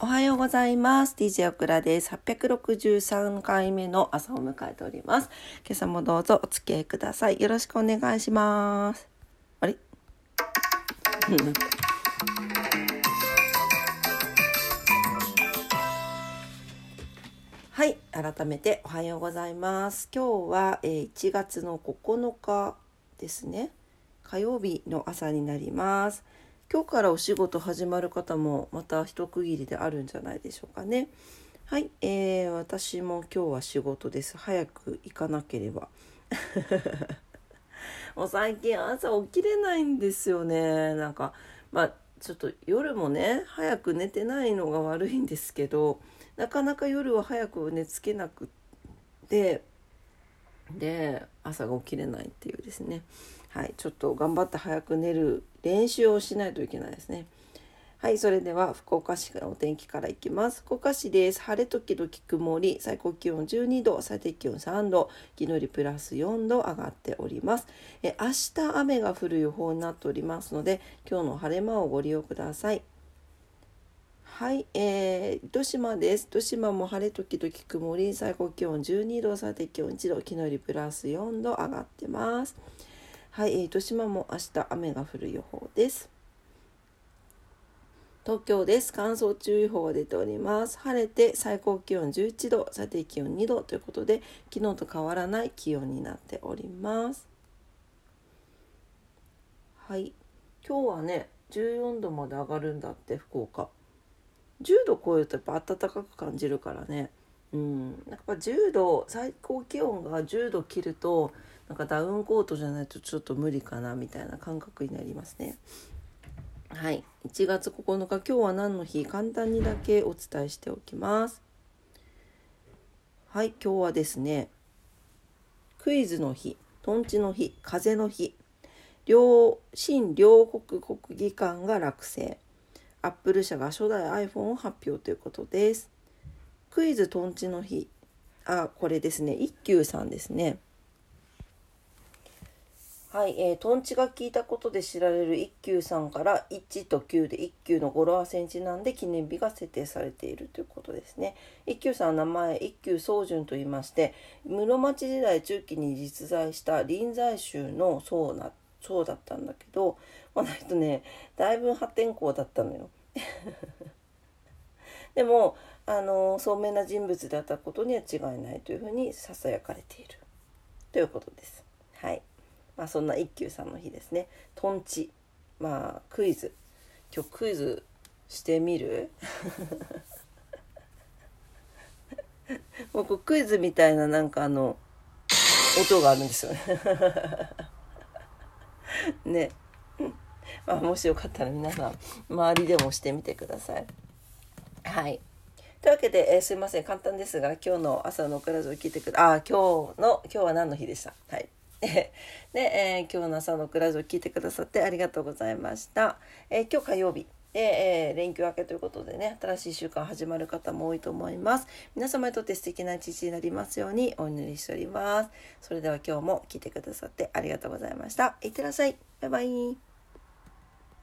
おはようございます。DJ オクラです。863回目の朝を迎えております。今朝もどうぞお付き合いください。よろしくお願いします。あれ？はい、改めておはようございます。今日は、えー1月の9日ですね。火曜日の朝になります。今日からお仕事始まる方もまた一区切りであるんじゃないでしょうかね。はい、えー、私も今日は仕事です。早く行かなければ。もう最近朝起きれないんですよね。なんかまあちょっと夜もね早く寝てないのが悪いんですけどなかなか夜は早く寝つけなくってで朝が起きれないっていうですねはいちょっと頑張って早く寝る練習をしないといけないですね。はいそれでは福岡市のお天気からいきます。福岡市です。晴れ時々曇り。最高気温12度最低気温3度昨日よりプラス4度上がっております。え明日雨が降る予報になっておりますので今日の晴れ間をご利用ください。はい、えー、糸島です。糸島も晴れ時々曇り、最高気温12度、最低気温1度、昨日よりプラス4度上がってます。はい、えー糸島も明日雨が降る予報です。東京です。乾燥注意報が出ております。晴れて最高気温11度、最低気温2度ということで、昨日と変わらない気温になっております。はい、今日はね、14度まで上がるんだって、福岡。10度超えるとやっぱ暖かく感じるからねうん。なんか10度最高気温が10度切るとなんかダウンコートじゃないとちょっと無理かなみたいな感覚になりますね。はい。1月9日今日は何の日簡単にだけお伝えしておきます。はい今日はですねクイズの日とんちの日風の日。両新両国国技館が落成。アップル社が初代 iPhone を発表ということです。クイズとんちの日。あ、これですね。一休さんですね。はい、えー、とんちが聞いたことで知られる一休さんから1と9で一休の語呂合わせにちなんで記念日が設定されているということですね。一休さんの名前一休宗順と言いまして室町時代中期に実在した臨済宗の僧なそうだったんだけどこの人ねだいぶ破天荒だったのよ。でもあの聡明な人物であったことには違いないというふうにささやかれているということです。はい。まあそんな一休さんの日ですね。とんちまあクイズ今日クイズしてみる？もうこうクイズみたいななんかあの音があるんですよね。ね。まあ、もしよかったら皆さん周りでもしてみてください。はい。というわけで、えーすいません簡単ですが今日の朝のクラジオを聞いてくだあ今日の今日は何の日でした？はい。で、えー今日の朝のクラジオを聞いてくださってありがとうございました。えー今日火曜日。で、えー連休明けということでね新しい週間始まる方も多いと思います皆様にとって素敵な一日になりますようにお祈りしておりますそれでは今日も聞いてくださってありがとうございましたいってらっしゃいバイバイ